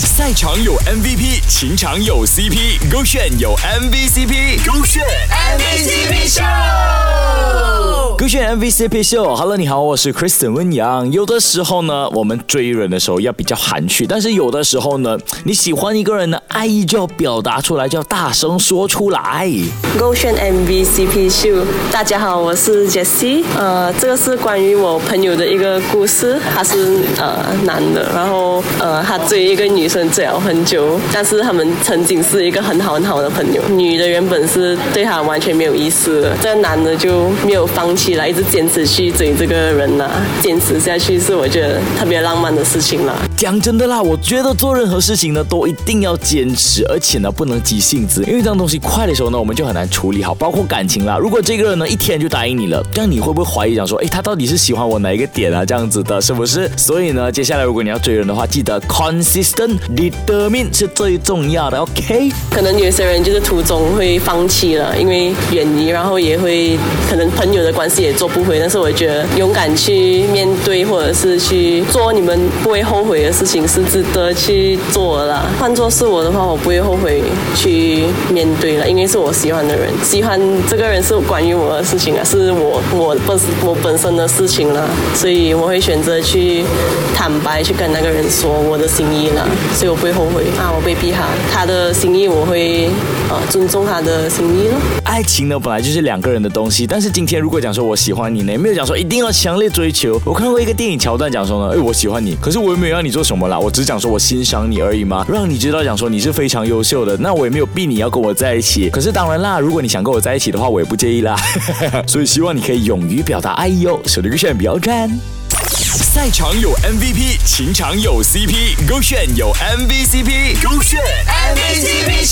赛场有 MVP，情场有 CP，勾选有 MVCp，勾选 MVCp 秀。勾选 MVCp 秀，Hello，你好，我是 Kristen 温阳。有的时候呢，我们追人的时候要比较含蓄，但是有的时候呢，你喜欢一个人的爱意就要表达出来，就要大声说出来。勾选 MVCp 秀，大家好，我是 Jessie。呃，这个是关于我朋友的一个故事，他是呃男的，然后呃他追一个女生追了很久，但是他们曾经是一个很好很好的朋友。女的原本是对他完全没有意思，这个男的就没有放弃了，一直坚持去追这个人呐、坚持下去是我觉得特别浪漫的事情啦。讲真的啦，我觉得做任何事情呢，都一定要坚持，而且呢，不能急性子，因为这样东西快的时候呢，我们就很难处理好，包括感情啦。如果这个人呢一天就答应你了，这样你会不会怀疑，讲说，哎，他到底是喜欢我哪一个点啊？这样子的，是不是？所以呢，接下来如果你要追人的话，记得 consistent determine 是最重要的，OK？可能有些人就是途中会放弃了，因为远离，然后也会可能朋友的关系也做不回。但是我觉得勇敢去面对，或者是去做你们不会后悔的事情，是值得去做的啦。换做是我的话，我不会后悔去面对了，因为是我喜欢的人，喜欢这个人是关于我的事情啊，是我我本我本身的事情啦，所以我会选择去坦白去跟那个人说我的心意啦，所以我不会后悔啊，我被逼他，他的心意我会呃尊重他的心意咯。爱情呢本来就是两个人的东西，但是今天如果讲说我喜欢你呢，也没有讲说一定要强烈追求。我看过一个电影桥段讲说呢，哎，我喜欢你，可是我又没有让你做什么啦，我只是讲说我欣赏你而已嘛，让你知道讲说你是非常优秀的，那我也没有逼你要跟我在一起。可是当然啦，如果你想跟我在一起的话，我也不介意啦。所以希望你可以勇于表达爱意哦，手的勾选不要看。赛场有 MVP，情场有 CP，勾选有 MVCp，勾选 MVCp